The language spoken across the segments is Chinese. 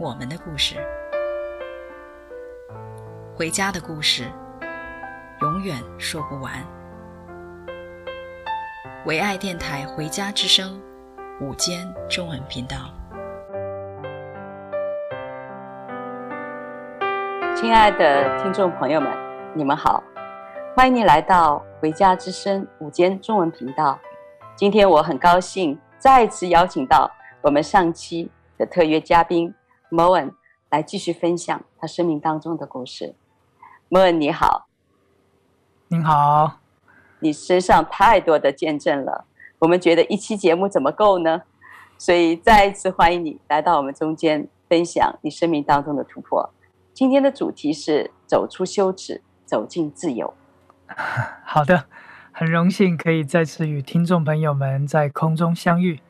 我们的故事，回家的故事，永远说不完。唯爱电台《回家之声》午间中文频道，亲爱的听众朋友们，你们好，欢迎你来到《回家之声》午间中文频道。今天我很高兴再次邀请到我们上期的特约嘉宾 Moen 来继续分享他生命当中的故事。Moen 你好，您好，你身上太多的见证了，我们觉得一期节目怎么够呢？所以再一次欢迎你来到我们中间分享你生命当中的突破。今天的主题是走出羞耻，走进自由。好的。很荣幸可以再次与听众朋友们在空中相遇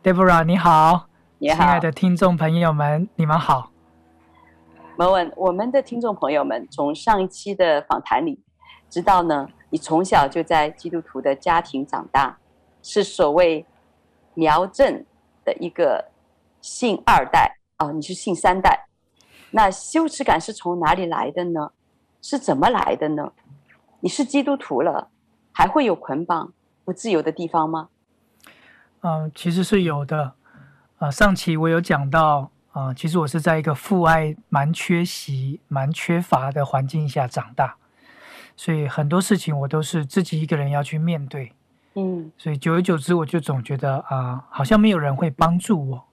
，Deborah 你好，亲爱的听众朋友们，你们好。Moen，我们的听众朋友们从上一期的访谈里知道呢，你从小就在基督徒的家庭长大，是所谓苗正的一个信二代哦，你是信三代，那羞耻感是从哪里来的呢？是怎么来的呢？你是基督徒了。还会有捆绑不自由的地方吗？嗯、呃，其实是有的。啊、呃，上期我有讲到啊、呃，其实我是在一个父爱蛮缺席、蛮缺乏的环境下长大，所以很多事情我都是自己一个人要去面对。嗯，所以久而久之，我就总觉得啊、呃，好像没有人会帮助我。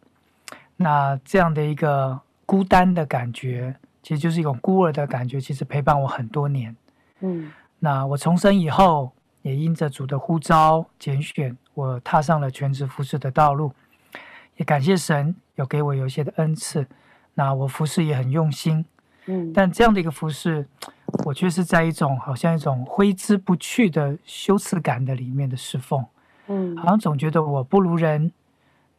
那这样的一个孤单的感觉，其实就是一种孤儿的感觉，其实陪伴我很多年。嗯，那我重生以后。也因着主的呼召拣选，我踏上了全职服饰的道路。也感谢神有给我有一些的恩赐，那我服侍也很用心。嗯，但这样的一个服侍，我却是在一种好像一种挥之不去的羞耻感的里面的侍奉。嗯，好像总觉得我不如人，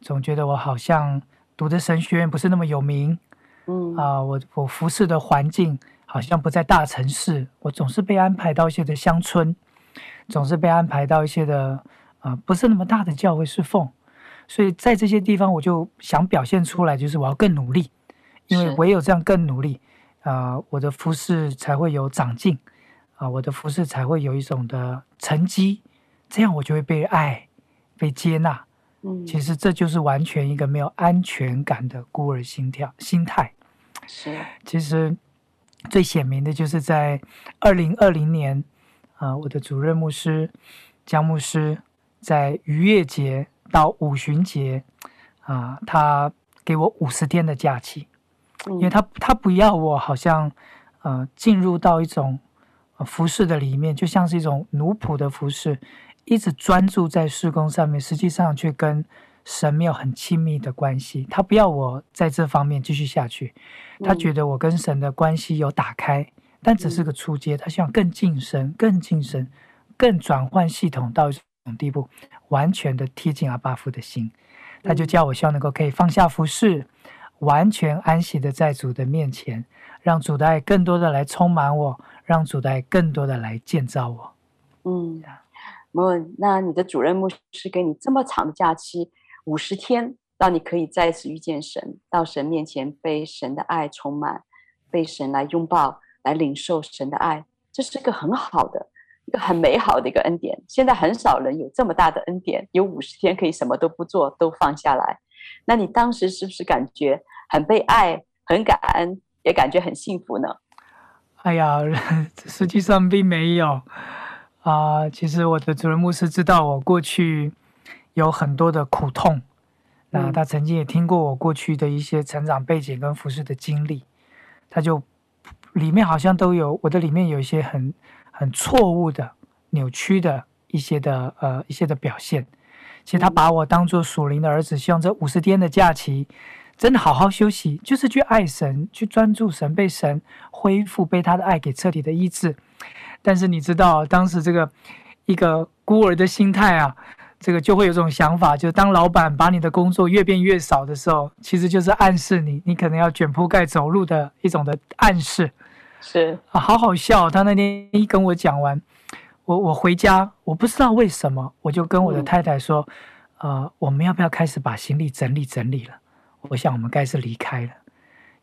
总觉得我好像读的神学院不是那么有名。嗯啊，我我服侍的环境好像不在大城市，我总是被安排到一些的乡村。总是被安排到一些的啊、呃，不是那么大的教会侍奉，所以在这些地方，我就想表现出来，就是我要更努力，因为唯有这样更努力啊、呃，我的服饰才会有长进啊、呃，我的服饰才会有一种的成绩，这样我就会被爱、被接纳。嗯，其实这就是完全一个没有安全感的孤儿心跳心态。是，其实最显明的就是在二零二零年。啊，我的主任牧师江牧师在逾越节到五旬节，啊，他给我五十天的假期，因为他他不要我好像呃进入到一种服饰的里面，就像是一种奴仆的服饰，一直专注在施工上面，实际上却跟神没有很亲密的关系。他不要我在这方面继续下去，他觉得我跟神的关系有打开。但只是个初阶，他希望更晋升、更晋升、更转换系统到一种地步，完全的贴近阿巴夫的心。他就叫我希望能够可以放下服饰，完全安息的在主的面前，让主的爱更多的来充满我，让主的爱更多的来建造我。嗯，那那你的主任牧师给你这么长的假期，五十天，让你可以再次遇见神，到神面前被神的爱充满，被神来拥抱。来领受神的爱，这是个很好的、很美好的一个恩典。现在很少人有这么大的恩典，有五十天可以什么都不做，都放下来。那你当时是不是感觉很被爱、很感恩，也感觉很幸福呢？哎呀，实际上并没有啊、呃。其实我的主任牧师知道我过去有很多的苦痛，那他曾经也听过我过去的一些成长背景跟服饰的经历，他就。里面好像都有我的里面有一些很很错误的扭曲的一些的呃一些的表现。其实他把我当做属灵的儿子，希望这五十天的假期，真的好好休息，就是去爱神，去专注神，被神恢复，被他的爱给彻底的医治。但是你知道，当时这个一个孤儿的心态啊，这个就会有种想法，就是当老板把你的工作越变越少的时候，其实就是暗示你，你可能要卷铺盖走路的一种的暗示。是啊，好好笑。他那天一跟我讲完，我我回家，我不知道为什么，我就跟我的太太说，嗯、呃，我们要不要开始把行李整理整理了？我想我们该是离开了。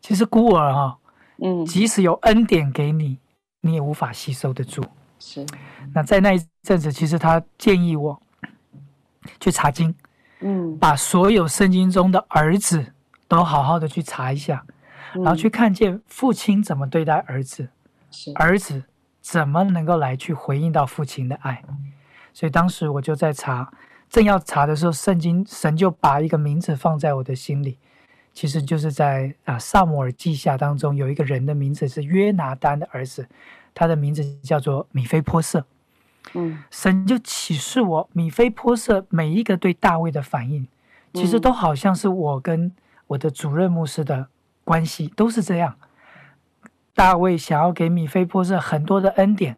其实孤儿哈、哦，嗯，即使有恩典给你，你也无法吸收得住。是。那在那一阵子，其实他建议我去查经，嗯，把所有圣经中的儿子都好好的去查一下，嗯、然后去看见父亲怎么对待儿子，儿子怎么能够来去回应到父亲的爱。所以当时我就在查，正要查的时候，圣经神就把一个名字放在我的心里。其实就是在啊，撒母耳记下当中有一个人的名字是约拿丹的儿子，他的名字叫做米菲波瑟。嗯，神就启示我，米菲波瑟每一个对大卫的反应，其实都好像是我跟我的主任牧师的关系都是这样。大卫想要给米菲波设很多的恩典，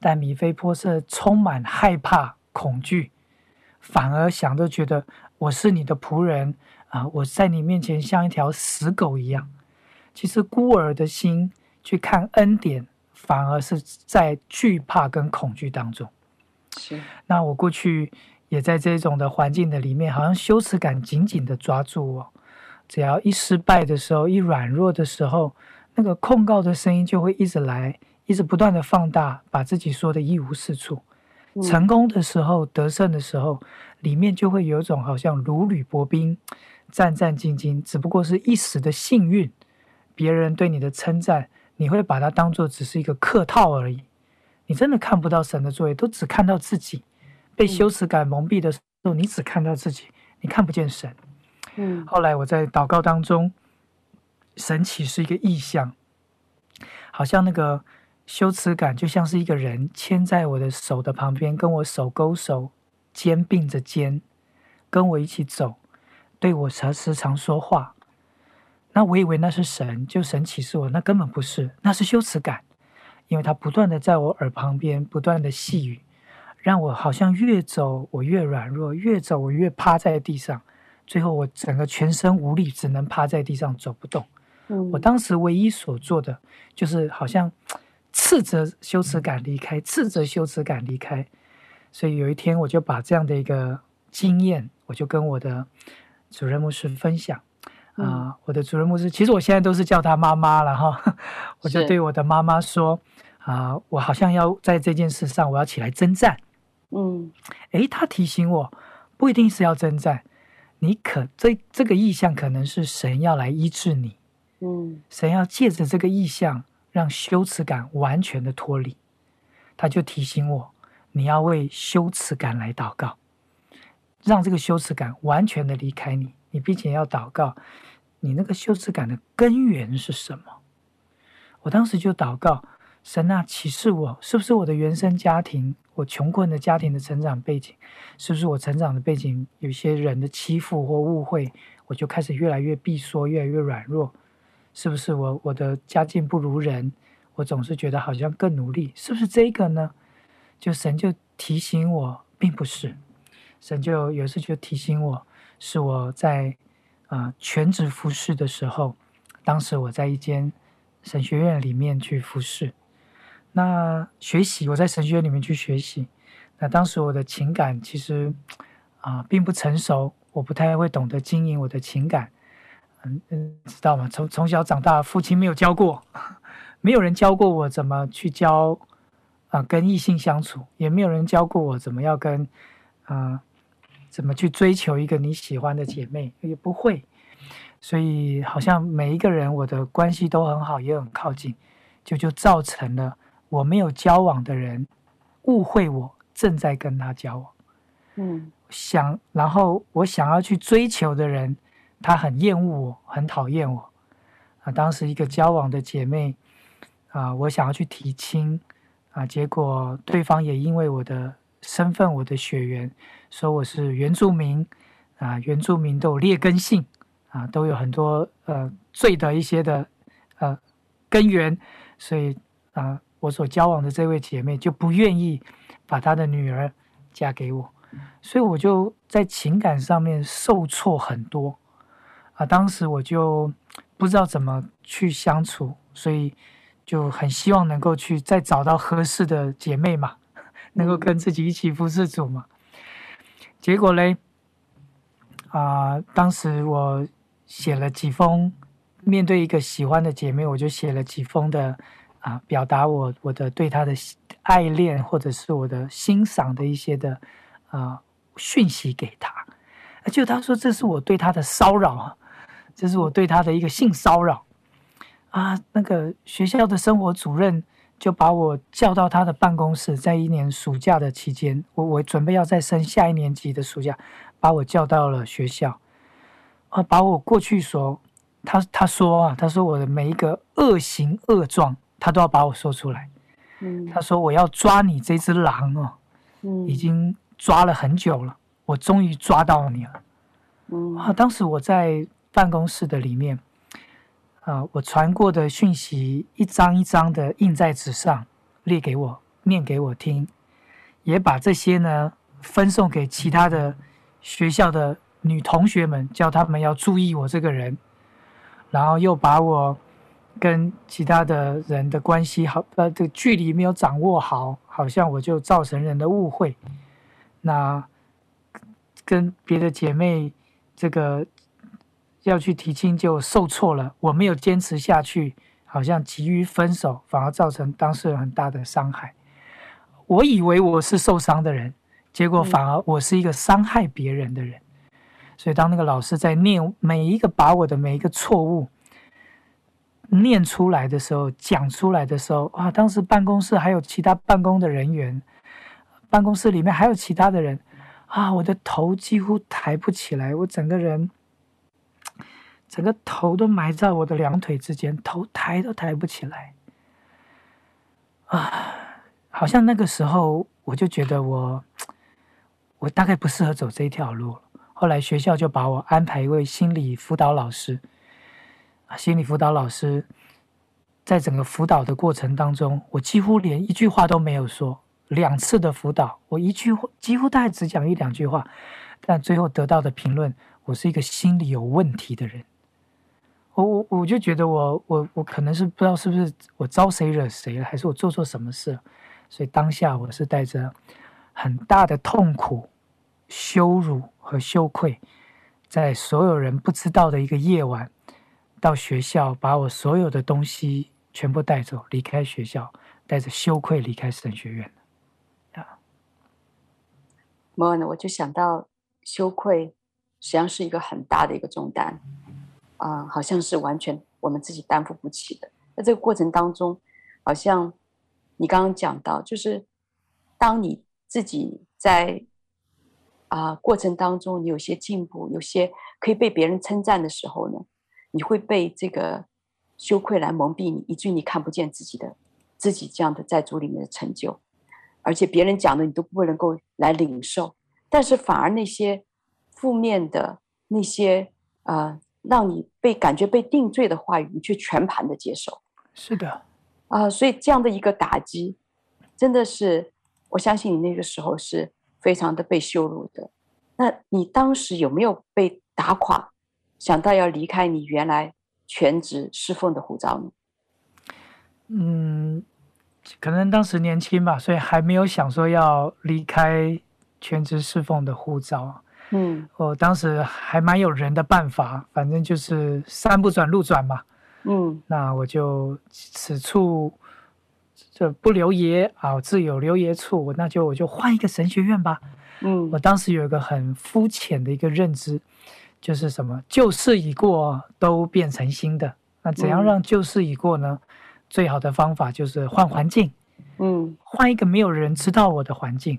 但米菲波设充满害怕、恐惧，反而想着觉得我是你的仆人。啊！我在你面前像一条死狗一样。其实孤儿的心去看恩典，反而是在惧怕跟恐惧当中。是。那我过去也在这种的环境的里面，好像羞耻感紧紧的抓住我。只要一失败的时候，一软弱的时候，那个控告的声音就会一直来，一直不断的放大，把自己说的一无是处。嗯。成功的时候，得胜的时候，里面就会有一种好像如履薄冰。战战兢兢，只不过是一时的幸运。别人对你的称赞，你会把它当做只是一个客套而已。你真的看不到神的作为，都只看到自己。被羞耻感蒙蔽的时候，你只看到自己，你看不见神。后来我在祷告当中，神启示一个意象，好像那个羞耻感就像是一个人牵在我的手的旁边，跟我手勾手，肩并着肩，跟我一起走。对我时时常说话，那我以为那是神，就神启示我，那根本不是，那是羞耻感，因为他不断的在我耳旁边不断的细语，让我好像越走我越软弱，越走我越趴在地上，最后我整个全身无力，只能趴在地上走不动。嗯，我当时唯一所做的就是好像斥责羞耻感离开，斥责羞耻感离开。所以有一天我就把这样的一个经验，我就跟我的。主任牧师分享啊、嗯呃，我的主任牧师，其实我现在都是叫他妈妈了哈。我就对我的妈妈说啊、呃，我好像要在这件事上，我要起来征战。嗯，诶，他提醒我，不一定是要征战，你可这这个意象可能是神要来医治你。嗯，神要借着这个意象，让羞耻感完全的脱离。他就提醒我，你要为羞耻感来祷告。让这个羞耻感完全的离开你，你并且要祷告，你那个羞耻感的根源是什么？我当时就祷告，神啊，启示我，是不是我的原生家庭，我穷困的家庭的成长背景，是不是我成长的背景有些人的欺负或误会，我就开始越来越闭缩，越来越软弱？是不是我我的家境不如人，我总是觉得好像更努力，是不是这个呢？就神就提醒我，并不是。神就有时就提醒我，是我在啊、呃、全职服侍的时候，当时我在一间神学院里面去服侍，那学习我在神学院里面去学习，那当时我的情感其实啊、并不成熟，我不太会懂得经营我的情感，嗯嗯，知道吗？从从小长大，父亲没有教过，没有人教过我怎么去教啊、跟异性相处，也没有人教过我怎么要跟啊。怎么去追求一个你喜欢的姐妹也不会，所以好像每一个人我的关系都很好，也很靠近，就就造成了我没有交往的人误会我正在跟他交往，嗯，想然后我想要去追求的人，他很厌恶我，很讨厌我，啊，当时一个交往的姐妹，啊，我想要去提亲，啊，结果对方也因为我的。身份，我的血缘说我是原住民，啊，原住民都有劣根性，啊，都有很多呃罪的一些的呃根源，所以啊，我所交往的这位姐妹就不愿意把她的女儿嫁给我，所以我就在情感上面受挫很多啊。当时我就不知道怎么去相处，所以就很希望能够去再找到合适的姐妹嘛，能够跟自己一起服侍主嘛。结果嘞，啊，当时我。写了几封，面对一个喜欢的姐妹，我就写了几封的啊，表达我我的对他的爱恋，或者是我的欣赏的一些的啊讯息给他。就他说这是我对他的骚扰啊，这是我对他的一个性骚扰啊。那个学校的生活主任就把我叫到他的办公室，在一年暑假的期间，我我准备要再升下一年级的暑假，把我叫到了学校。啊，把我过去所，他他说啊，他说我的每一个恶行恶状，他都要把我说出来。嗯，他说我要抓你这只狼哦，嗯，已经抓了很久了，我终于抓到你了。嗯，啊，当时我在办公室的里面，啊，我传过的讯息一张一张的印在纸上，列给我念给我听，也把这些呢分送给其他的学校的。女同学们叫他们要注意我这个人，然后又把我跟其他的人的关系好，呃，这个距离没有掌握好，好像我就造成人的误会。那跟别的姐妹这个要去提亲就受挫了，我没有坚持下去，好像急于分手，反而造成当事人很大的伤害。我以为我是受伤的人，结果反而我是一个伤害别人的人。所以，当那个老师在念每一个把我的每一个错误念出来的时候，讲出来的时候，啊，当时办公室还有其他办公的人员，办公室里面还有其他的人，啊，我的头几乎抬不起来，我整个人，整个头都埋在我的两腿之间，头抬都抬不起来，啊，好像那个时候我就觉得我，我大概不适合走这一条路。后来学校就把我安排一位心理辅导老师，心理辅导老师在整个辅导的过程当中，我几乎连一句话都没有说。两次的辅导，我一句话几乎大概只讲一两句话，但最后得到的评论，我是一个心理有问题的人。我我我就觉得我我我可能是不知道是不是我招谁惹谁了，还是我做错什么事了，所以当下我是带着很大的痛苦、羞辱。和羞愧，在所有人不知道的一个夜晚，到学校把我所有的东西全部带走，离开学校，带着羞愧离开神学院。啊，莫呢，我就想到羞愧实际上是一个很大的一个重担，啊，好像是完全我们自己担负不起的。在这个过程当中，好像你刚刚讲到，就是当你自己在。啊，过程当中你有些进步，有些可以被别人称赞的时候呢，你会被这个羞愧来蒙蔽你，以至于你看不见自己的自己这样的在主里面的成就，而且别人讲的你都不能够来领受，但是反而那些负面的那些啊，让你被感觉被定罪的话语，你却全盘的接受。是的，啊，所以这样的一个打击，真的是我相信你那个时候是。非常的被羞辱的，那你当时有没有被打垮，想到要离开你原来全职侍奉的护照呢？嗯，可能当时年轻吧，所以还没有想说要离开全职侍奉的护照。嗯，我当时还蛮有人的办法，反正就是山不转路转嘛。嗯，那我就此处。这不留爷啊，自有留爷处。那就我就换一个神学院吧。嗯，我当时有一个很肤浅的一个认知，就是什么旧事已过，都变成新的。那怎样让旧事已过呢？嗯，最好的方法就是换环境。嗯，换一个没有人知道我的环境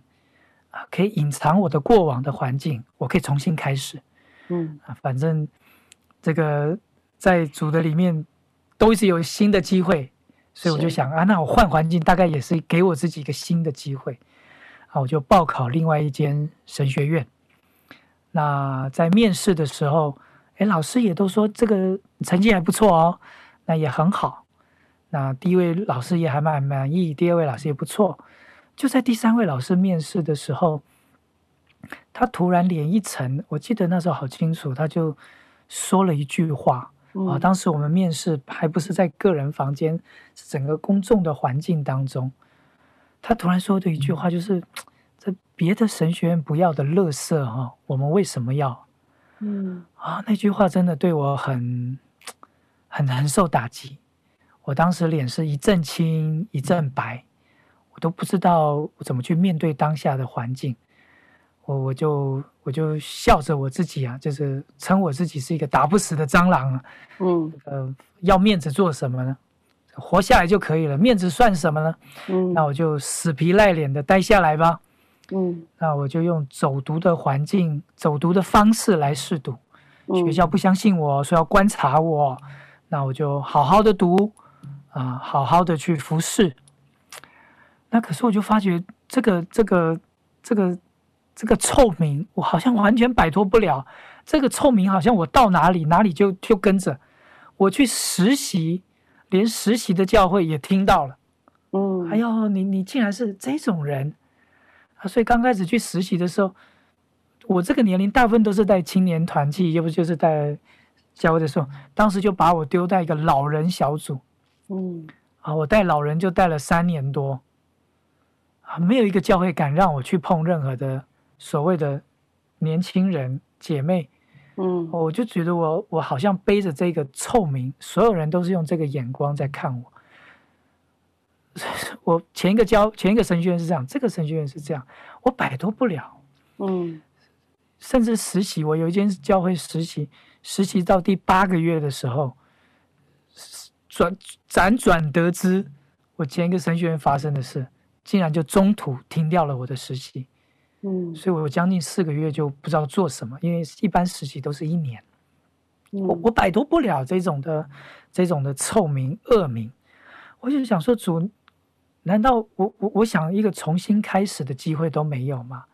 啊，可以隐藏我的过往的环境，我可以重新开始。嗯啊，反正这个在组的里面都一直有新的机会。所以我就想啊，那我换环境大概也是给我自己一个新的机会，啊，我就报考另外一间神学院。那在面试的时候，哎，老师也都说这个成绩还不错哦，那也很好。那第一位老师也还蛮满意，第二位老师也不错。就在第三位老师面试的时候，他突然脸一沉，我记得那时候好清楚，他就说了一句话。啊，当时我们面试还不是在个人房间，是整个公众的环境当中。他突然说的一句话就是：“这别的神学院不要的乐色哈，我们为什么要？”嗯，啊，那句话真的对我很很难受打击。我当时脸是一阵青一阵白，我都不知道怎么去面对当下的环境。我我就我就笑着我自己啊，就是称我自己是一个打不死的蟑螂啊。嗯，呃，要面子做什么呢？活下来就可以了，面子算什么呢？嗯，那我就死皮赖脸的待下来吧。嗯，那我就用走读的环境、走读的方式来试读。学校不相信我说要观察我，那我就好好的读啊，好好的去服侍。那可是我就发觉这个这个这个。这个臭名，我好像完全摆脱不了。这个臭名，好像我到哪里，哪里就就跟着。我去实习，连实习的教会也听到了。嗯，哎呦，你你竟然是这种人啊！所以刚开始去实习的时候，我这个年龄大部分都是带青年团契，要不就是带教会的时候，当时就把我丢在一个老人小组。嗯，啊，我带老人就带了三年多，啊，没有一个教会敢让我去碰任何的。所谓的年轻人姐妹，嗯，我就觉得我我好像背着这个臭名，所有人都是用这个眼光在看我。我前一个教前一个神学院是这样，这个神学院是这样，我摆脱不了，嗯，甚至实习，我有一间教会实习，实习到第八个月的时候，转辗转得知我前一个神学院发生的事，竟然就中途停掉了我的实习。嗯，所以我有将近四个月就不知道做什么，因为一般实习都是一年，嗯、我我摆脱不了这种的这种的臭名恶名，我就想说主，难道我我我想一个重新开始的机会都没有吗？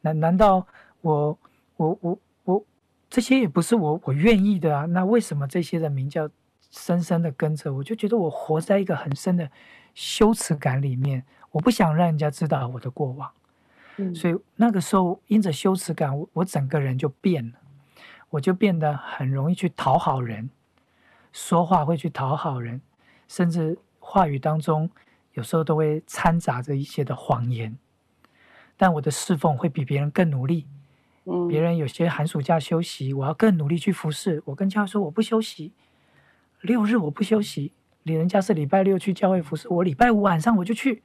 难难道我我我我这些也不是我我愿意的啊？那为什么这些人名叫深深的跟着我？就觉得我活在一个很深的羞耻感里面，我不想让人家知道我的过往。嗯所以那个时候，因着羞耻感，我我整个人就变了，我就变得很容易去讨好人，说话会去讨好人，甚至话语当中有时候都会掺杂着一些的谎言。但我的侍奉会比别人更努力。嗯，别人有些寒暑假休息，我要更努力去服侍。我跟教会说我不休息，六日我不休息。人家是礼拜六去教会服侍，我礼拜五晚上我就去，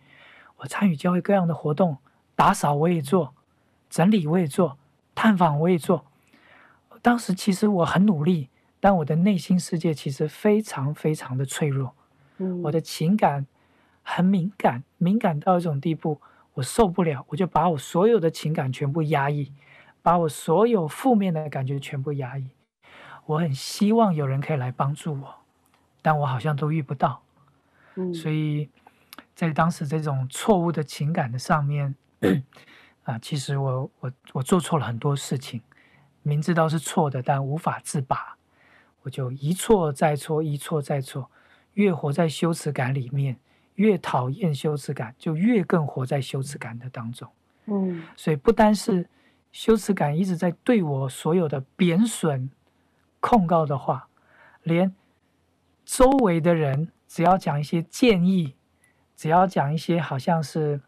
我参与教会各样的活动。打扫我也做，整理我也做，探访我也做。当时其实我很努力，但我的内心世界其实非常非常的脆弱。嗯，我的情感很敏感，敏感到一种地步，我受不了，我就把我所有的情感全部压抑，把我所有负面的感觉全部压抑。我很希望有人可以来帮助我，但我好像都遇不到。嗯，所以在当时这种错误的情感的上面。啊，其实我我我做错了很多事情，明知道是错的，但无法自拔，我就一错再错，一错再错，越活在羞耻感里面，越讨厌羞耻感，就越更活在羞耻感的当中。嗯，所以不单是羞耻感一直在对我所有的贬损、控告的话，连周围的人只要讲一些建议，只要讲一些好像是。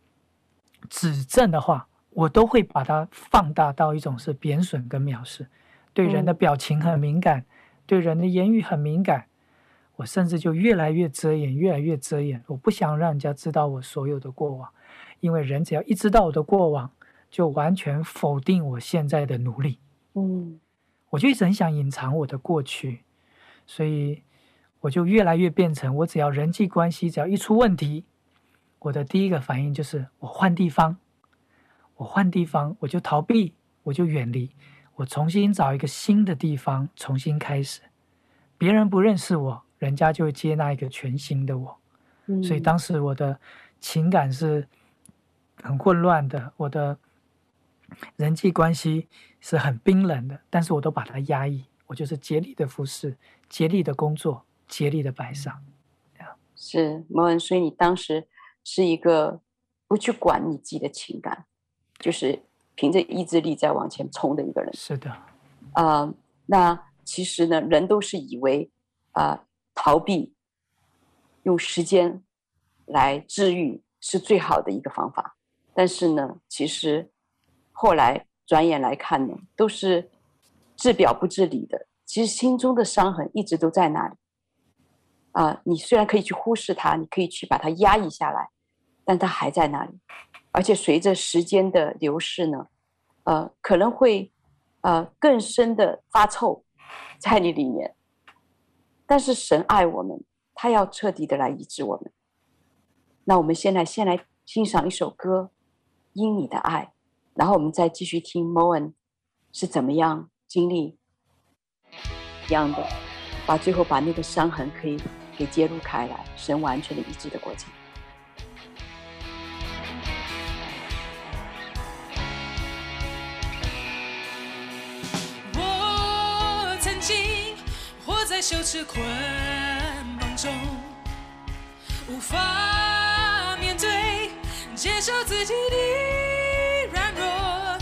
指正的话，我都会把它放大到一种是贬损跟藐视，对人的表情很敏感，嗯、对人的言语很敏感，我甚至就越来越遮掩，越来越遮掩。我不想让人家知道我所有的过往，因为人只要一知道我的过往，就完全否定我现在的努力。嗯，我就一直很想隐藏我的过去，所以我就越来越变成，我只要人际关系只要一出问题。我的第一个反应就是我换地方，我换地方，我就逃避，我就远离，我重新找一个新的地方重新开始。别人不认识我，人家就会接纳一个全新的我。嗯。所以当时我的情感是很混乱的，我的人际关系是很冰冷的，但是我都把它压抑，我就是竭力的服侍，竭力的工作，竭力的摆上。是摩恩，所以你当时是一个不去管你自己的情感，就是凭着意志力在往前冲的一个人。是的，啊、呃，那其实呢，人都是以为啊、呃，逃避，用时间来治愈是最好的一个方法。但是呢，其实后来转眼来看呢，都是治表不治理的。其实心中的伤痕一直都在那里。啊、你虽然可以去忽视它，你可以去把它压抑下来，但它还在那里，而且随着时间的流逝呢，呃，可能会呃更深的发臭在你里面。但是神爱我们，他要彻底的来医治我们。那我们现在先来欣赏一首歌，《因你的爱》，然后我们再继续听 Moen 是怎么样经历一样的，把最后把那个伤痕可以。给揭露开来，神完全的医治的过程。在羞耻捆绑中，无法面对接受自己的软弱。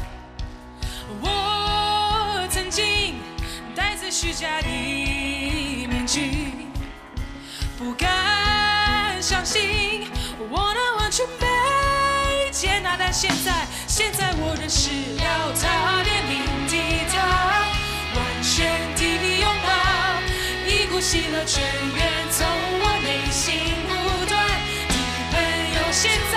我曾经戴着虚假的面具。不敢相信我能完全被接纳，但现在，现在我认识了他怜悯的他，完全，呼吸了全员，从我内心不断，你很涌现在，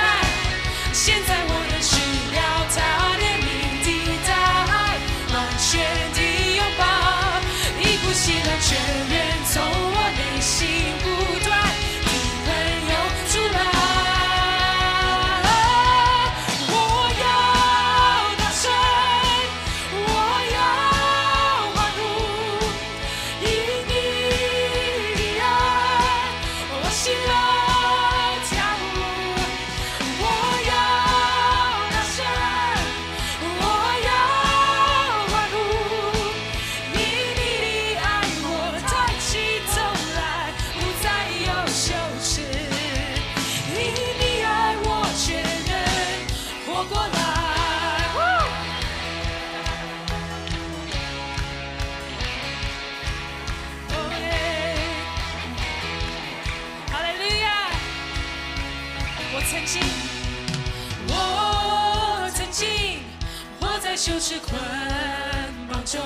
现在我有需要他怜悯的爱，安血的拥抱，你呼吸了全员，从我内心不断。就是捆绑咒。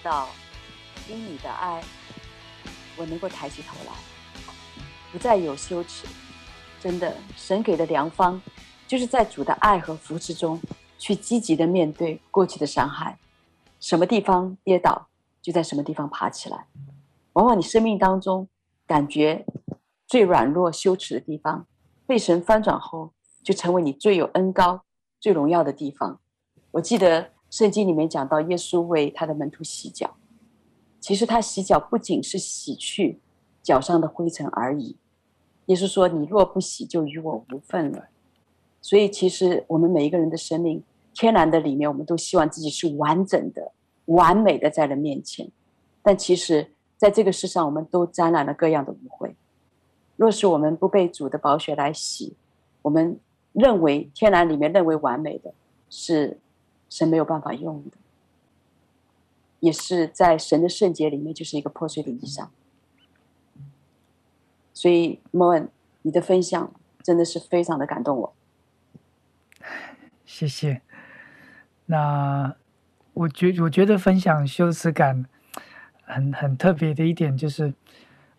到因你的爱，我能够抬起头来，不再有羞耻。真的，神给的良方，就是在主的爱和扶持中，去积极的面对过去的伤害。什么地方跌倒，就在什么地方爬起来。往往你生命当中感觉最软弱、羞耻的地方，被神翻转后，就成为你最有恩高、最荣耀的地方。我记得。圣经里面讲到，耶稣为他的门徒洗脚。其实他洗脚不仅是洗去脚上的灰尘而已。耶稣说：“你若不洗，就与我无份了。”所以，其实我们每一个人的生命，天然的里面，我们都希望自己是完整的、完美的，在人面前。但其实，在这个世上，我们都沾染了各样的污秽。若是我们不被主的宝血来洗，我们认为天然里面认为完美的是。神没有办法用的，也是在神的圣洁里面，就是一个破碎的衣裳。所以，Moen，你的分享真的是非常的感动我。谢谢。那我觉我觉得分享羞耻感很很特别的一点就是，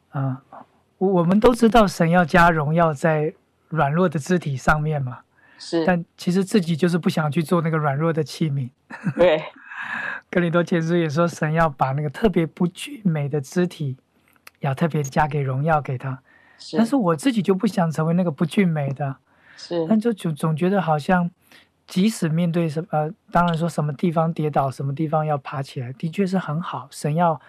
啊、呃，我们都知道神要加荣耀在软弱的肢体上面嘛。是，但其实自己就是不想去做那个软弱的器皿。对，格林多前书也说，神要把那个特别不俊美的肢体，要特别加给荣耀给他。是，但是我自己就不想成为那个不俊美的。是，但就总总觉得好像，即使面对什么，呃，当然说什么地方跌倒，什么地方要爬起来，的确是很好。神要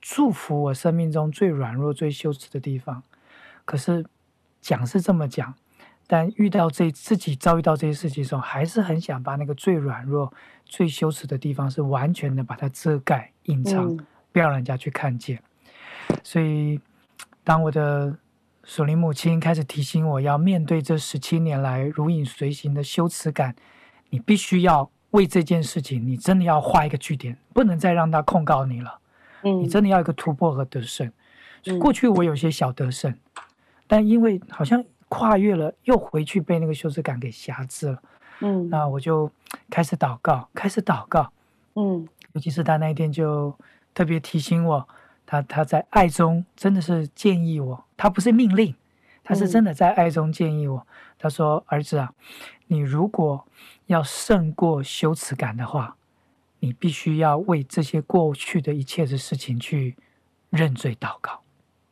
祝福我生命中最软弱、最羞耻的地方。可是讲是这么讲。但遇到这自己遭遇到这些事情的时候，还是很想把那个最软弱、最羞耻的地方，是完全的把它遮盖、隐藏，嗯、不要让人家去看见。所以，当我的属灵母亲开始提醒我要面对这十七年来如影随形的羞耻感，你必须要为这件事情，你真的要画一个句点，不能再让他控告你了。嗯，你真的要一个突破和得胜。嗯、过去我有些小得胜，但因为好像。跨越了，又回去被那个羞耻感给挟制了。嗯，那我就开始祷告，开始祷告。嗯，尤其是他那一天就特别提醒我，他他在爱中真的是建议我，他不是命令，他是真的在爱中建议我。他说：“儿子啊，你如果要胜过羞耻感的话，你必须要为这些过去的一切的事情去认罪祷告。”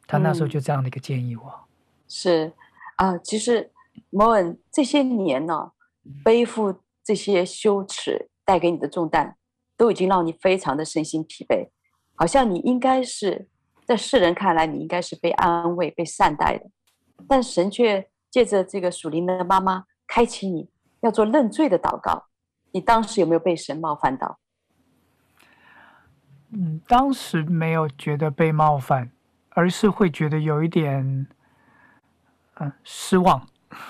他那时候就这样的一个建议我。嗯、是啊，其实摩恩这些年呢、哦，背负这些羞耻带给你的重担，都已经让你非常的身心疲惫，好像你应该是在世人看来，你应该是被安慰、被善待的，但神却借着这个属灵的妈妈，开启你要做认罪的祷告。你当时有没有被神冒犯到？嗯，当时没有觉得被冒犯，而是会觉得有一点，嗯，失望。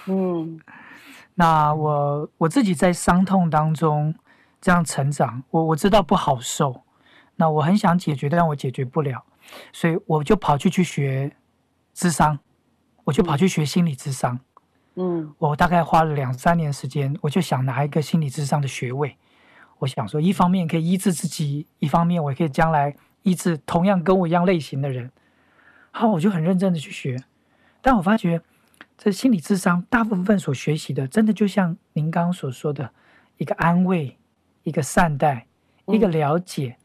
嗯，那我我自己在伤痛当中这样成长，我我知道不好受，那我很想解决，但我解决不了，所以我就跑去去学智商。我就跑去学心理智商，嗯，我大概花了两三年时间，我就想拿一个心理智商的学位。我想说，一方面可以医治自己，一方面我可以将来医治同样跟我一样类型的人。好，我就很认真的去学，但我发觉这心理智商大部分所学习的，真的就像您刚刚所说的，一个安慰，一个善待，一个了解，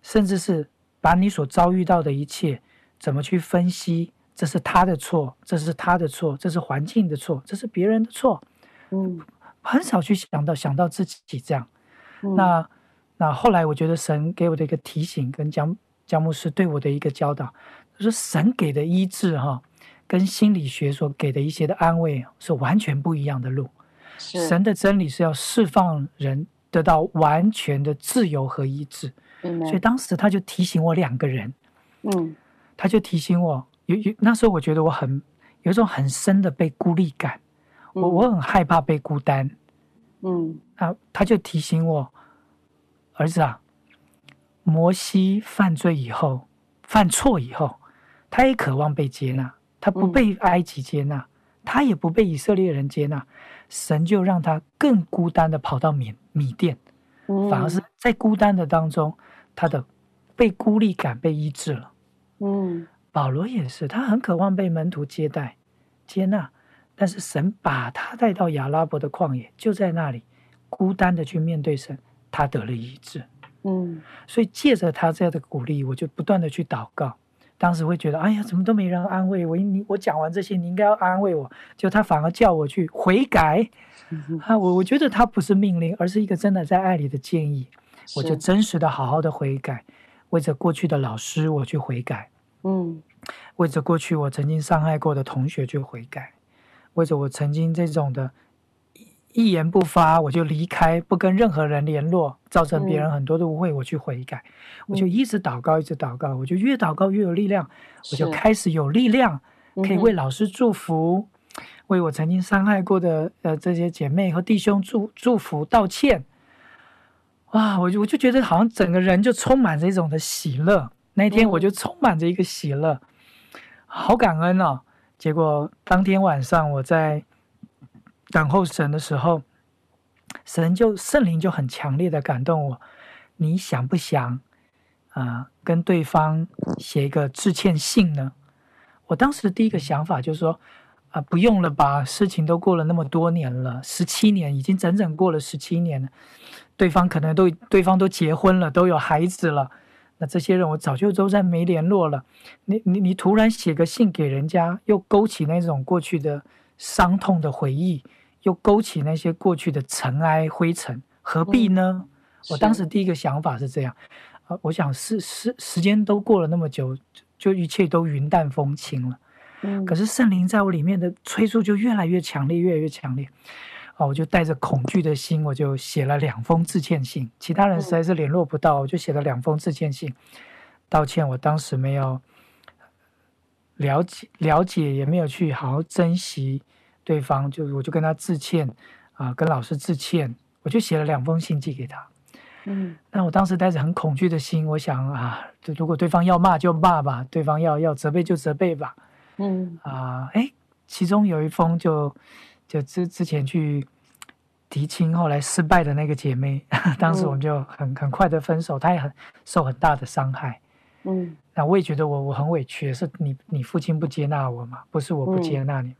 甚至是把你所遭遇到的一切怎么去分析。这是他的错，这是他的错，这是环境的错，这是别人的错。嗯，很少去想到想到自己这样。嗯、那那后来，我觉得神给我的一个提醒，跟江江牧师对我的一个教导，他说神给的医治哈，跟心理学所给的一些的安慰是完全不一样的路。是神的真理是要释放人得到完全的自由和医治。嗯、所以当时他就提醒我两个人。嗯，他就提醒我。有有那时候，我觉得我很有一种很深的被孤立感，我我很害怕被孤单，嗯，啊，他就提醒我，儿子啊，摩西犯罪以后，犯错以后，他也渴望被接纳，他不被埃及接纳，他也不被以色列人接纳，神就让他更孤单的跑到缅米甸，反而是在孤单的当中，他的被孤立感被医治了，嗯。保罗也是，他很渴望被门徒接待、接纳，但是神把他带到亚拉伯的旷野，就在那里孤单的去面对神，他得了医治。嗯，所以借着他这样的鼓励，我就不断的去祷告。当时会觉得，哎呀，怎么都没人安慰我？你我讲完这些，你应该要安慰我，就他反而叫我去悔改。啊，我我觉得他不是命令，而是一个真的在爱里的建议。我就真实的好好的悔改，为着过去的老师，我去悔改。嗯，为着过去我曾经伤害过的同学去悔改，为着我曾经这种的一言不发我就离开，不跟任何人联络，造成别人很多的误会，我去悔改，嗯、我就一直祷告，一直祷告，我就越祷告越有力量，我就开始有力量，可以为老师祝福，嗯、为我曾经伤害过的呃这些姐妹和弟兄祝祝福道歉。哇，我就我就觉得好像整个人就充满着一种的喜乐。那天我就充满着一个喜乐，嗯、好感恩哦。结果当天晚上我在等候神的时候，神就圣灵就很强烈的感动我。你想不想啊、跟对方写一个致歉信呢？我当时的第一个想法就是说啊、不用了吧，事情都过了那么多年了，十七年，已经整整过了十七年了，对方可能都对方都结婚了，都有孩子了。那这些人我早就都在没联络了，你你你突然写个信给人家，又勾起那种过去的伤痛的回忆，又勾起那些过去的尘埃灰尘，何必呢？嗯、我当时第一个想法是这样，啊，我想是是时间都过了那么久，就一切都云淡风轻了。嗯，可是圣灵在我里面的催促就越来越强烈，越来越强烈。啊，我就带着恐惧的心，我就写了两封致歉信。其他人实在是联络不到，我就写了两封致歉信，道歉。我当时没有了解，了解也没有去好好珍惜对方，就我就跟他致歉啊，跟老师致歉，我就写了两封信寄给他。嗯，那我当时带着很恐惧的心，我想啊，如果对方要骂就骂吧，对方要要责备就责备吧。嗯啊，哎，其中有一封就。就之之前去提亲，后来失败的那个姐妹，当时我们就很很快的分手，她也很受很大的伤害。嗯，那我也觉得我我很委屈，是你你父亲不接纳我嘛，不是我不接纳你。嗯、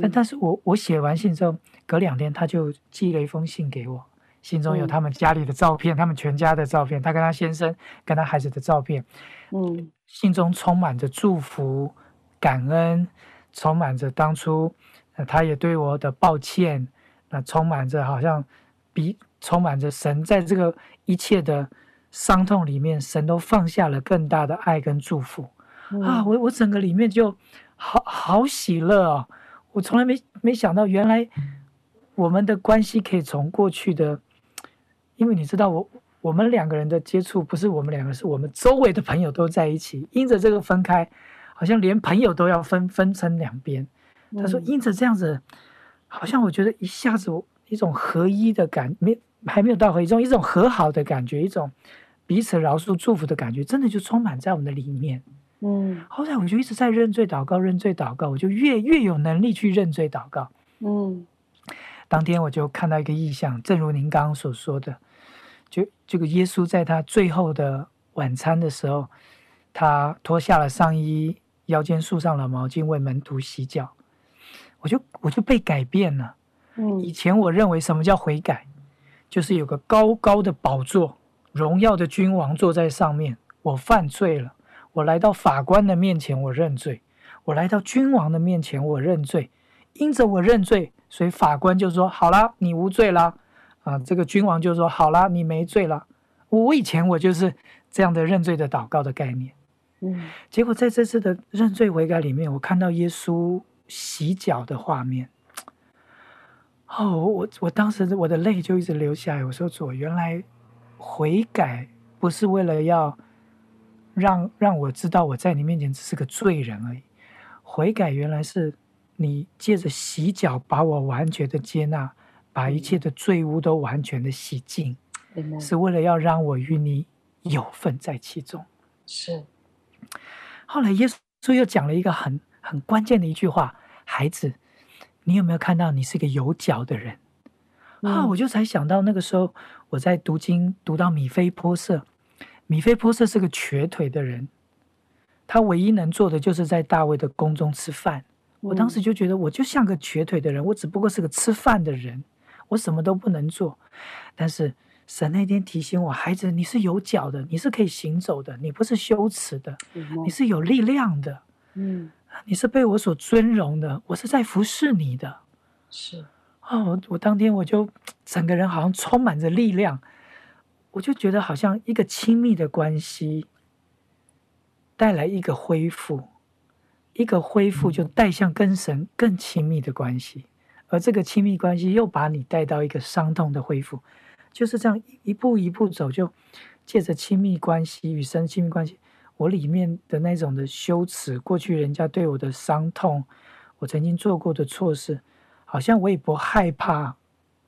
但但是我我写完信之后，隔两天他就寄了一封信给我，信中有他们家里的照片，嗯、他们全家的照片，他跟他先生跟他孩子的照片。嗯，信中充满着祝福、感恩，充满着当初，呃，他也对我的抱歉，那充满着好像比充满着神在这个一切的。伤痛里面，神都放下了更大的爱跟祝福、嗯、啊！我我整个里面就好好喜乐哦！我从来没没想到，原来我们的关系可以从过去的，因为你知道我，我我们两个人的接触不是我们两个，是我们周围的朋友都在一起，因着这个分开，好像连朋友都要分分成两边。他说，因着这样子，好像我觉得一下子一种合一的感，没还没有到合一，一种一种和好的感觉，一种。彼此饶恕、祝福的感觉，真的就充满在我们的里面。嗯，后来我就一直在认罪祷告、认罪祷告，我就越越有能力去认罪祷告。嗯，当天我就看到一个意象，正如您刚刚所说的，就这个耶稣在他最后的晚餐的时候，他脱下了上衣，腰间束上了毛巾，为门徒洗脚。我就我就被改变了。嗯，以前我认为什么叫悔改，就是有个高高的宝座。荣耀的君王坐在上面，我犯罪了，我来到法官的面前，我认罪；我来到君王的面前，我认罪。因着我认罪，所以法官就说：“好啦，你无罪啦。”啊，这个君王就说：“好啦，你没罪了。”我以前我就是这样的认罪的祷告的概念。嗯，结果在这次的认罪悔改里面，我看到耶稣洗脚的画面。哦，我我当时我的泪就一直流下来。我说：“主，原来。”悔改不是为了要让让我知道我在你面前只是个罪人而已，悔改原来是你借着洗脚把我完全的接纳，把一切的罪污都完全的洗净，嗯、是为了要让我与你有份在其中。是。后来耶稣又讲了一个很很关键的一句话：“孩子，你有没有看到你是个有脚的人？”啊！我就才想到那个时候，我在读经读到米菲波设，米菲波设是个瘸腿的人，他唯一能做的就是在大卫的宫中吃饭。我当时就觉得，我就像个瘸腿的人，我只不过是个吃饭的人，我什么都不能做。但是神那天提醒我，孩子，你是有脚的，你是可以行走的，你不是羞耻的，你是有力量的，嗯，你是被我所尊荣的，我是在服侍你的，是。哦，我我当天我就整个人好像充满着力量，我就觉得好像一个亲密的关系带来一个恢复，一个恢复就带向跟神更亲密的关系，而这个亲密关系又把你带到一个伤痛的恢复，就是这样一步一步走，就借着亲密关系与神亲密关系，我里面的那种的羞耻，过去人家对我的伤痛，我曾经做过的错事。好像我也不害怕，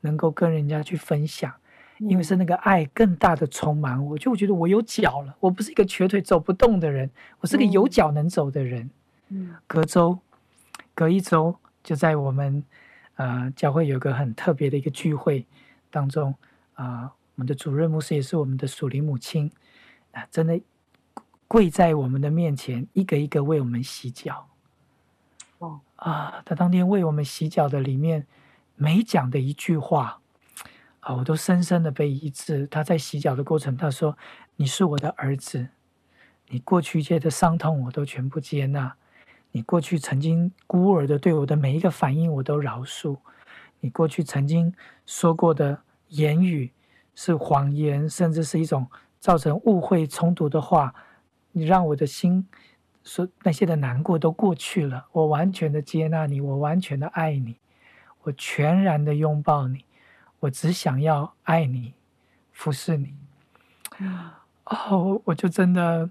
能够跟人家去分享，因为是那个爱更大的充满我，就觉得我有脚了，我不是一个瘸腿走不动的人，我是个有脚能走的人。嗯，隔周，隔一周就在我们呃教会有个很特别的一个聚会当中啊、呃，我们的主任牧师也是我们的属灵母亲啊、呃，真的跪在我们的面前，一个一个为我们洗脚。哦啊，他当天为我们洗脚的里面，每讲的一句话，啊，我都深深的被医治。他在洗脚的过程，他说：“你是我的儿子，你过去一切的伤痛我都全部接纳，你过去曾经孤儿的对我的每一个反应我都饶恕，你过去曾经说过的言语是谎言，甚至是一种造成误会冲突的话，你让我的心。”说那些的难过都过去了，我完全的接纳你，我完全的爱你，我全然的拥抱你，我只想要爱你，服侍你。哦，我就真的，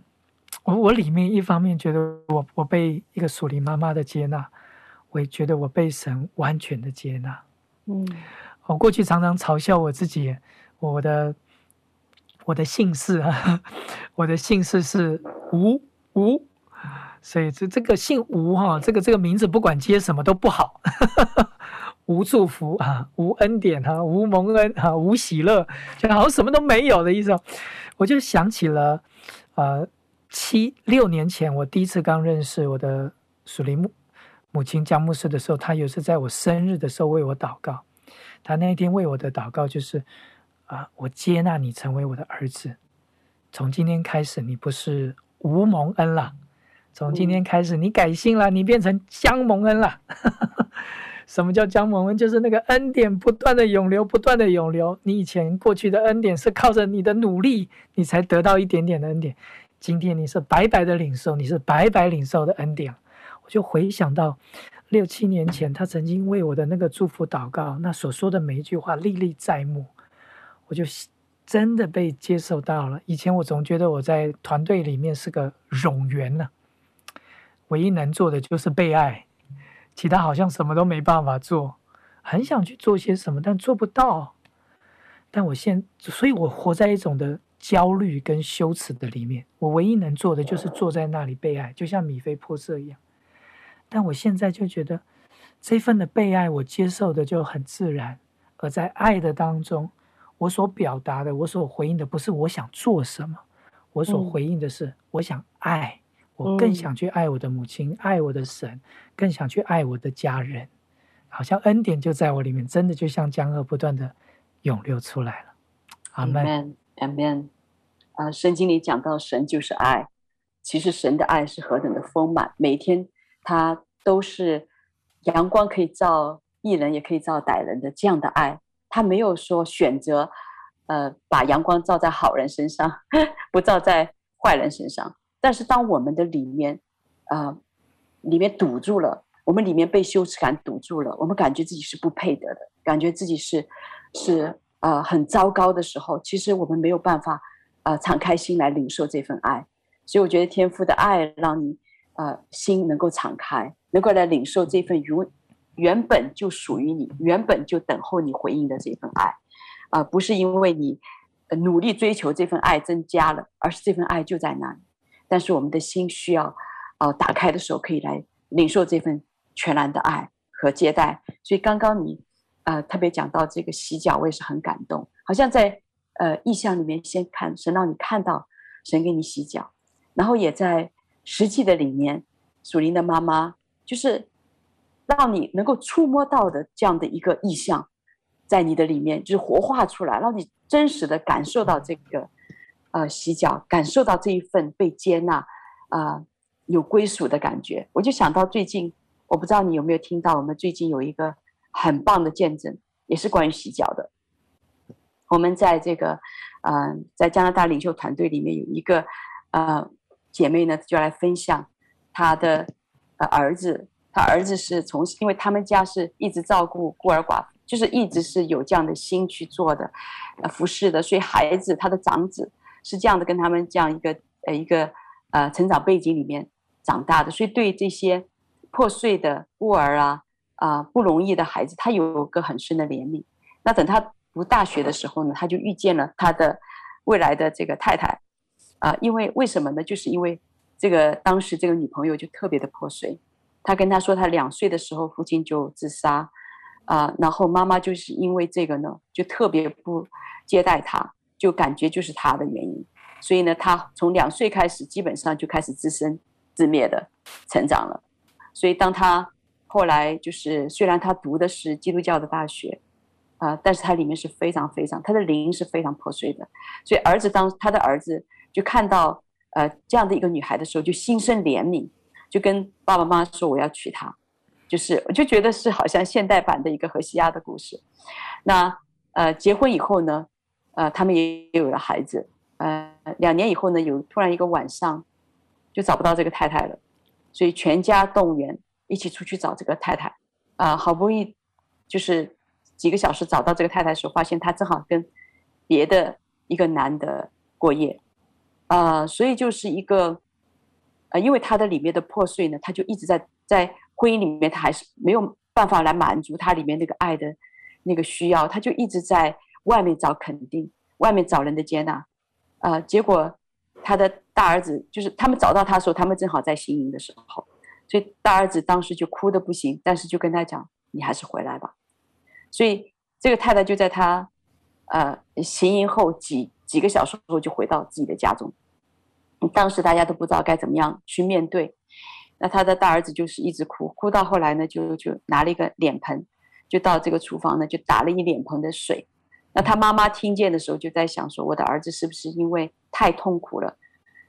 我我里面一方面觉得我我被一个属灵妈妈的接纳，我也觉得我被神完全的接纳。嗯，我过去常常嘲笑我自己，我的我的姓氏啊，我的姓氏是吴吴。所以这这个姓吴哈，这个这个名字不管接什么都不好，无祝福啊，无恩典哈，无蒙恩哈，无喜乐，就好像什么都没有的意思。我就想起了，呃，七六年前，我第一次刚认识我的属灵母母亲江牧师的时候，她有次在我生日的时候为我祷告。她那一天为我的祷告就是：啊、我接纳你成为我的儿子。从今天开始，你不是无蒙恩了。从今天开始，你改姓了，你变成将蒙恩了。什么叫将蒙恩？就是那个恩典不断的涌流，不断的涌流。你以前过去的恩典是靠着你的努力，你才得到一点点的恩典。今天你是白白的领受，你是白白领受的恩典。我就回想到六七年前，他曾经为我的那个祝福祷告，那所说的每一句话历历在目，我就真的被接受到了。以前我总觉得我在团队里面是个冗员呢，唯一能做的就是被爱，其他好像什么都没办法做，很想去做些什么，但做不到。但我现，所以我活在一种的。焦虑跟羞耻的里面，我唯一能做的就是坐在那里被爱，就像米菲波设一样。但我现在就觉得，这份的被爱我接受的就很自然，而在爱的当中，我所表达的，我所回应的，不是我想做什么，我所回应的是我想爱，我更想去爱我的母亲，爱我的神，更想去爱我的家人，好像恩典就在我里面，真的就像江河不断的涌流出来了。阿门。Amen，啊，圣经里讲到神就是爱，其实神的爱是何等的丰满，每天他都是阳光可以照义人，也可以照歹人的这样的爱，他没有说选择，呃，把阳光照在好人身上，不照在坏人身上。但是当我们的里面，啊、里面堵住了，我们里面被羞耻感堵住了，我们感觉自己是不配得的，感觉自己是是。呃，很糟糕的时候，其实我们没有办法，呃，敞开心来领受这份爱。所以我觉得天父的爱让你，呃，心能够敞开，能够来领受这份原原本就属于你、原本就等候你回应的这份爱，啊、不是因为你努力追求这份爱增加了，而是这份爱就在那里。但是我们的心需要，呃，打开的时候可以来领受这份全然的爱和接待。所以刚刚你。呃，特别讲到这个洗脚，我也是很感动。好像在呃意象里面先看神让你看到神给你洗脚，然后也在实际的里面属灵的妈妈就是让你能够触摸到的这样的一个意象，在你的里面就是活化出来，让你真实的感受到这个呃洗脚，感受到这一份被接纳啊、呃、有归属的感觉。我就想到最近，我不知道你有没有听到，我们最近有一个。很棒的见证，也是关于洗脚的。我们在这个，嗯、呃，在加拿大领袖团队里面有一个，呃，姐妹呢就来分享她的呃儿子，她儿子是从，因为他们家是一直照顾孤儿寡妇，就是一直是有这样的心去做的，呃，服侍的，所以孩子他的长子是这样的，跟他们这样一个呃一个呃成长背景里面长大的，所以对这些破碎的孤儿啊。啊、不容易的孩子，他有个很深的怜悯。那等他读大学的时候呢，他就遇见了他的未来的这个太太。啊、因为为什么呢？就是因为这个当时这个女朋友就特别的破碎。他跟他说，他两岁的时候父亲就自杀，啊、然后妈妈就是因为这个呢，就特别不接待他，就感觉就是他的原因。所以呢，他从两岁开始，基本上就开始自生自灭的成长了。所以当他后来就是，虽然他读的是基督教的大学，啊、但是他里面是非常非常，他的灵是非常破碎的。所以儿子当他的儿子就看到呃这样的一个女孩的时候，就心生怜悯，就跟爸爸妈妈说：“我要娶她。”就是我就觉得是好像现代版的一个荷西亚的故事。那呃结婚以后呢，呃他们也有了孩子，呃两年以后呢，有突然一个晚上就找不到这个太太了，所以全家动员。一起出去找这个太太，啊、好不容易就是几个小时找到这个太太时候，发现她正好跟别的一个男的过夜，啊、呃，所以就是一个，呃，因为他的里面的破碎呢，他就一直在在婚姻里面，他还是没有办法来满足他里面那个爱的那个需要，他就一直在外面找肯定，外面找人的接纳，啊、结果他的大儿子就是他们找到他的时候，他们正好在行营的时候。所以大儿子当时就哭得不行，但是就跟他讲：“你还是回来吧。”所以这个太太就在他呃行营后几几个小时后就回到自己的家中，当时大家都不知道该怎么样去面对。那他的大儿子就是一直哭，哭到后来呢，就就拿了一个脸盆，就到这个厨房呢，就打了一脸盆的水。那他妈妈听见的时候，就在想说：我的儿子是不是因为太痛苦了，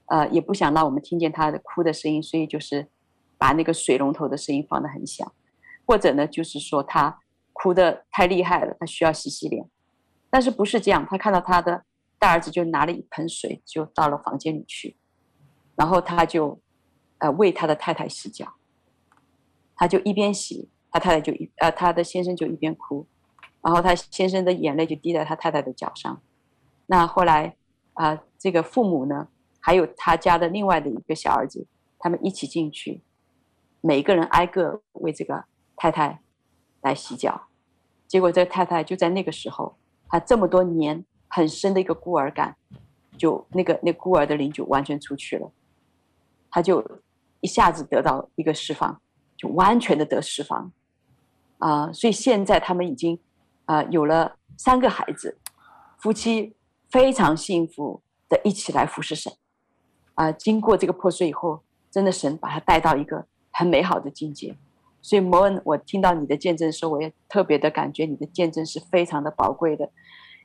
呃，也不想让我们听见他的哭的声音，所以就是把那个水龙头的声音放得很响，或者呢，就是说他哭得太厉害了，他需要洗洗脸。但是不是这样？他看到他的大儿子就拿了一盆水，就到了房间里去，然后他就。呃，为他的太太洗脚，他就一边洗，他太太就一呃，他的先生就一边哭，然后他先生的眼泪就滴在他太太的脚上。那后来啊、这个父母呢，还有他家的另外的一个小儿子，他们一起进去，每个人挨个为这个太太来洗脚。结果这太太就在那个时候，他这么多年很深的一个孤儿感，就那个那孤儿的灵就完全出去了，他就。一下子得到一个释放，就完全的得释放，啊、所以现在他们已经啊、呃、有了三个孩子，夫妻非常幸福的一起来服侍神，啊、经过这个破碎以后，真的神把他带到一个很美好的境界，所以摩恩，我听到你的见证的时候，我也特别的感觉你的见证是非常的宝贵的，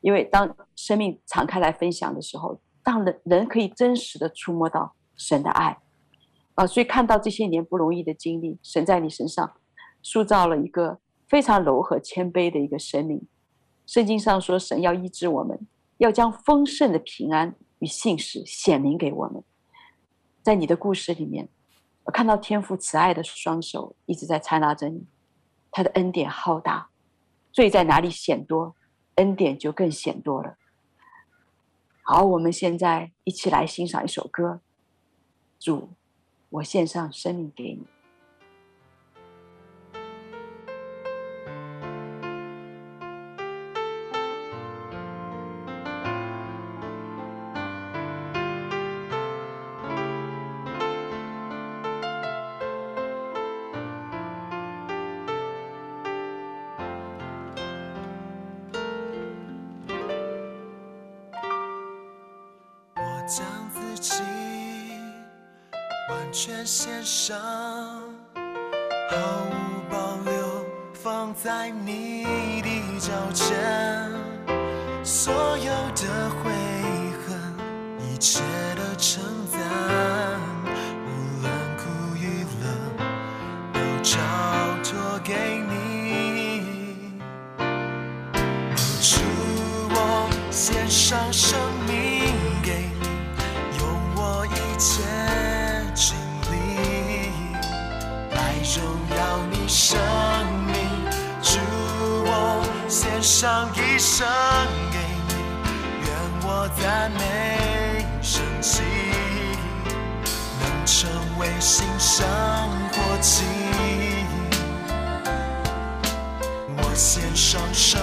因为当生命敞开来分享的时候，当人人可以真实的触摸到神的爱。啊，所以看到这些年不容易的经历，神在你身上塑造了一个非常柔和谦卑的一个生命。圣经上说，神要医治我们，要将丰盛的平安与信实显明给我们。在你的故事里面，我看到天父慈爱的双手一直在采纳着你，他的恩典浩大，罪在哪里显多，恩典就更显多了。好，我们现在一起来欣赏一首歌，主。我献上生命给你。将自己。完全献上，毫无保留放在你的脚前，所有的悔恨，一切的成生给你，愿我赞美神迹，能成为新生活祭。我献上生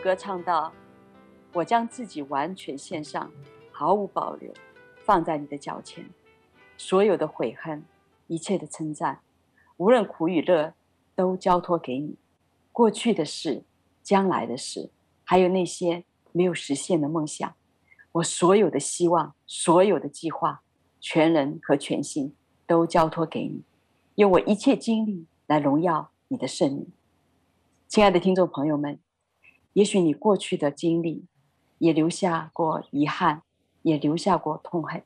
歌唱到：“我将自己完全献上，毫无保留，放在你的脚前。所有的悔恨，一切的称赞，无论苦与乐，都交托给你。过去的事，将来的事，还有那些没有实现的梦想，我所有的希望，所有的计划，全人和全心都交托给你，用我一切精力来荣耀你的圣名。”亲爱的听众朋友们。也许你过去的经历也留下过遗憾，也留下过痛恨。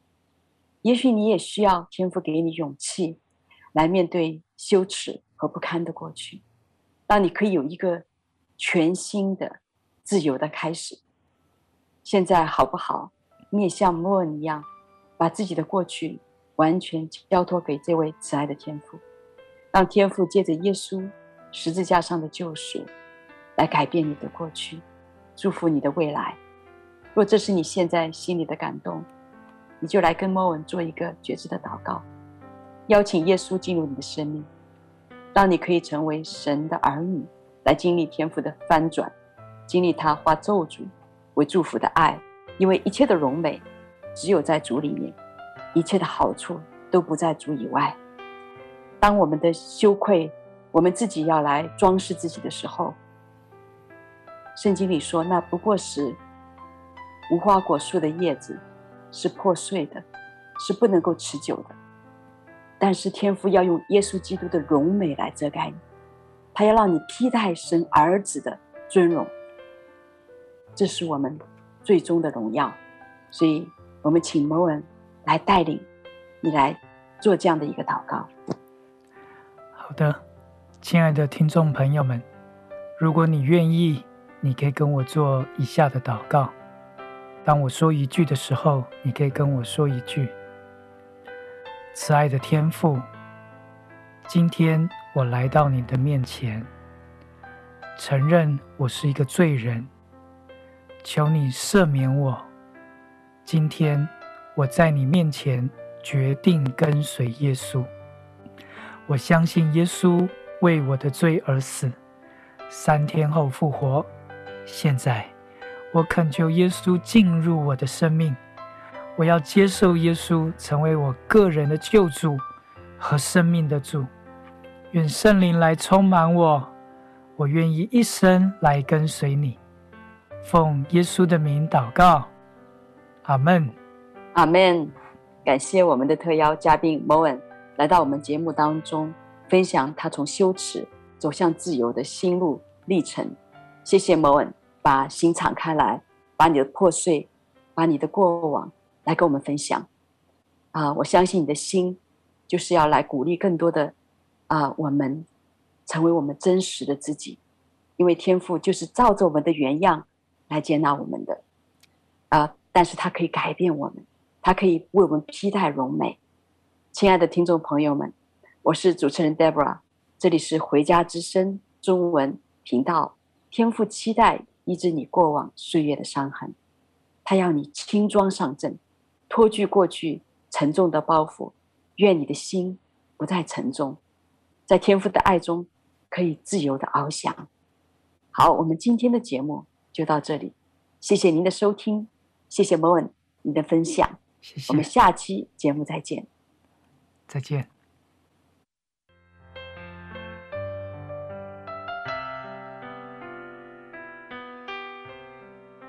也许你也需要天父给你勇气，来面对羞耻和不堪的过去，让你可以有一个全新的、自由的开始。现在好不好？你也像摩恩一样，把自己的过去完全交托给这位慈爱的天父，让天父借着耶稣十字架上的救赎。来改变你的过去，祝福你的未来。若这是你现在心里的感动，你就来跟莫文做一个决志的祷告，邀请耶稣进入你的生命，让你可以成为神的儿女，来经历天父的翻转，经历他化咒诅为祝福的爱。因为一切的荣美只有在主里面，一切的好处都不在主以外。当我们的羞愧，我们自己要来装饰自己的时候。圣经里说，那不过是无花果树的叶子，是破碎的，是不能够持久的。但是天父要用耶稣基督的荣美来遮盖你，他要让你替代神儿子的尊荣。这是我们最终的荣耀。所以，我们请摩恩来带领你来做这样的一个祷告。好的，亲爱的听众朋友们，如果你愿意。你可以跟我做以下的祷告。当我说一句的时候，你可以跟我说一句：“慈爱的天父，今天我来到你的面前，承认我是一个罪人，求你赦免我。今天我在你面前决定跟随耶稣，我相信耶稣为我的罪而死，三天后复活。”现在，我恳求耶稣进入我的生命，我要接受耶稣成为我个人的救主和生命的主。愿圣灵来充满我，我愿意一生来跟随你。奉耶稣的名祷告，阿门，阿门。感谢我们的特邀嘉宾 Moen 来到我们节目当中，分享他从羞耻走向自由的心路历程。谢谢摩恩，把心敞开来，把你的破碎，把你的过往来跟我们分享。啊，我相信你的心就是要来鼓励更多的啊，我们成为我们真实的自己，因为天赋就是照着我们的原样来接纳我们的。啊，但是他可以改变我们，他可以为我们披戴荣美。亲爱的听众朋友们，我是主持人 Deborah，这里是回家之声中文频道。天赋期待医治你过往岁月的伤痕，他要你轻装上阵，脱去过去沉重的包袱，愿你的心不再沉重，在天父的爱中可以自由的翱翔。好，我们今天的节目就到这里，谢谢您的收听，谢谢 Moen 你的分享，谢谢，我们下期节目再见，再见。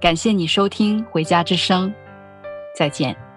感谢你收听《回家之声》，再见。